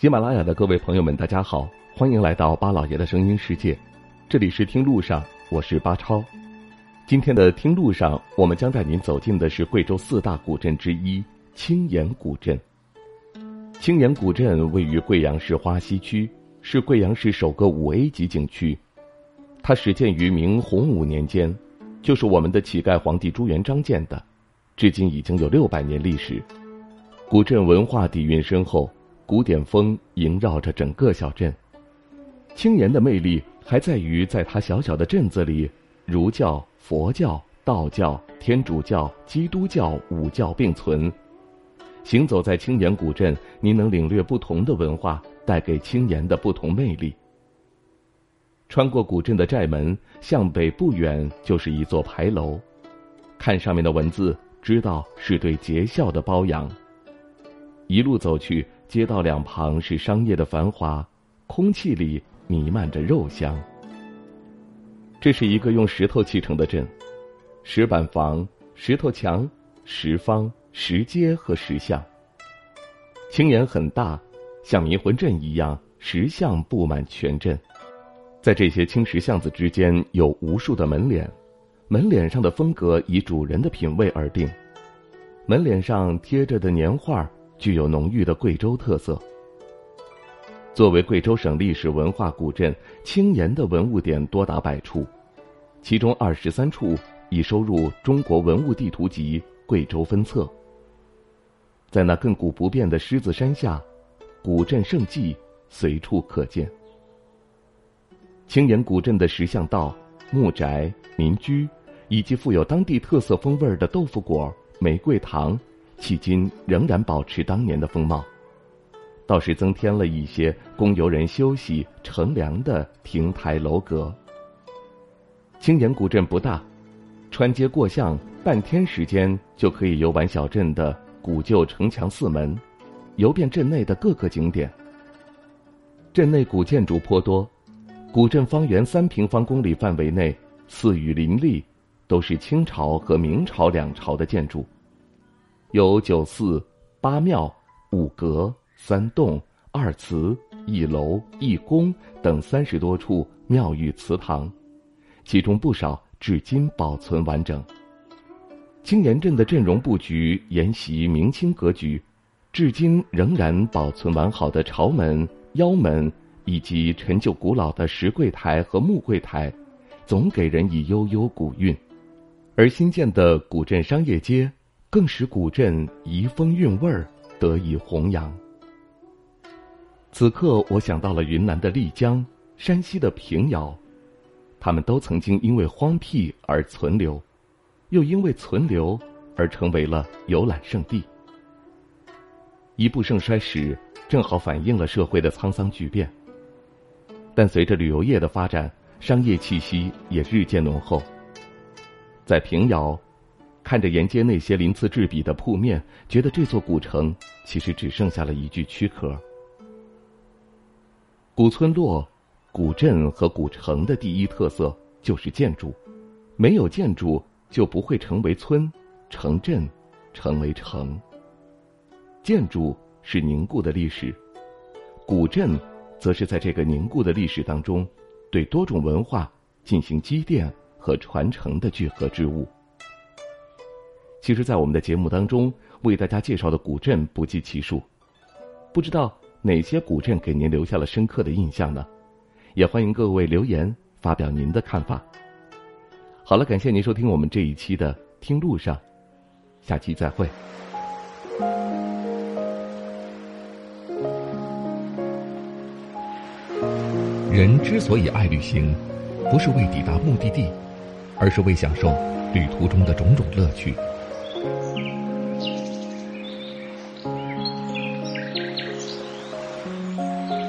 喜马拉雅的各位朋友们，大家好，欢迎来到巴老爷的声音世界，这里是听路上，我是巴超。今天的听路上，我们将带您走进的是贵州四大古镇之一青岩古镇。青岩古镇位于贵阳市花溪区，是贵阳市首个五 A 级景区。它始建于明洪武年间，就是我们的乞丐皇帝朱元璋建的，至今已经有六百年历史。古镇文化底蕴深厚。古典风萦绕着整个小镇，青岩的魅力还在于在它小小的镇子里，儒教、佛教、道教、天主教、基督教五教并存。行走在青岩古镇，您能领略不同的文化带给青岩的不同魅力。穿过古镇的寨门，向北不远就是一座牌楼，看上面的文字，知道是对节孝的褒扬。一路走去。街道两旁是商业的繁华，空气里弥漫着肉香。这是一个用石头砌成的镇，石板房、石头墙、石方、石阶和石像。青岩很大，像迷魂阵一样，石像布满全镇。在这些青石巷子之间，有无数的门脸，门脸上的风格以主人的品味而定。门脸上贴着的年画。具有浓郁的贵州特色。作为贵州省历史文化古镇，青岩的文物点多达百处，其中二十三处已收入《中国文物地图集》贵州分册。在那亘古不变的狮子山下，古镇胜迹随处可见。青岩古镇的石像道、木宅、民居，以及富有当地特色风味的豆腐果、玫瑰糖。迄今仍然保持当年的风貌，倒是增添了一些供游人休息乘凉的亭台楼阁。青岩古镇不大，穿街过巷半天时间就可以游玩小镇的古旧城墙四门，游遍镇内的各个景点。镇内古建筑颇多，古镇方圆三平方公里范围内，寺宇林立，都是清朝和明朝两朝的建筑。有九寺、八庙、五阁、三洞、二祠、一楼、一宫等三十多处庙宇祠堂，其中不少至今保存完整。青岩镇的镇容布局沿袭明清格局，至今仍然保存完好的朝门、腰门以及陈旧古老的石柜台和木柜台，总给人以悠悠古韵。而新建的古镇商业街。更使古镇遗风韵味儿得以弘扬。此刻，我想到了云南的丽江、山西的平遥，他们都曾经因为荒僻而存留，又因为存留而成为了游览胜地。一部盛衰史，正好反映了社会的沧桑巨变。但随着旅游业的发展，商业气息也日渐浓厚。在平遥。看着沿街那些鳞次栉比的铺面，觉得这座古城其实只剩下了一具躯壳。古村落、古镇和古城的第一特色就是建筑，没有建筑就不会成为村、城镇、成为城。建筑是凝固的历史，古镇则是在这个凝固的历史当中，对多种文化进行积淀和传承的聚合之物。其实，在我们的节目当中，为大家介绍的古镇不计其数，不知道哪些古镇给您留下了深刻的印象呢？也欢迎各位留言发表您的看法。好了，感谢您收听我们这一期的《听路上》，下期再会。人之所以爱旅行，不是为抵达目的地，而是为享受旅途中的种种乐趣。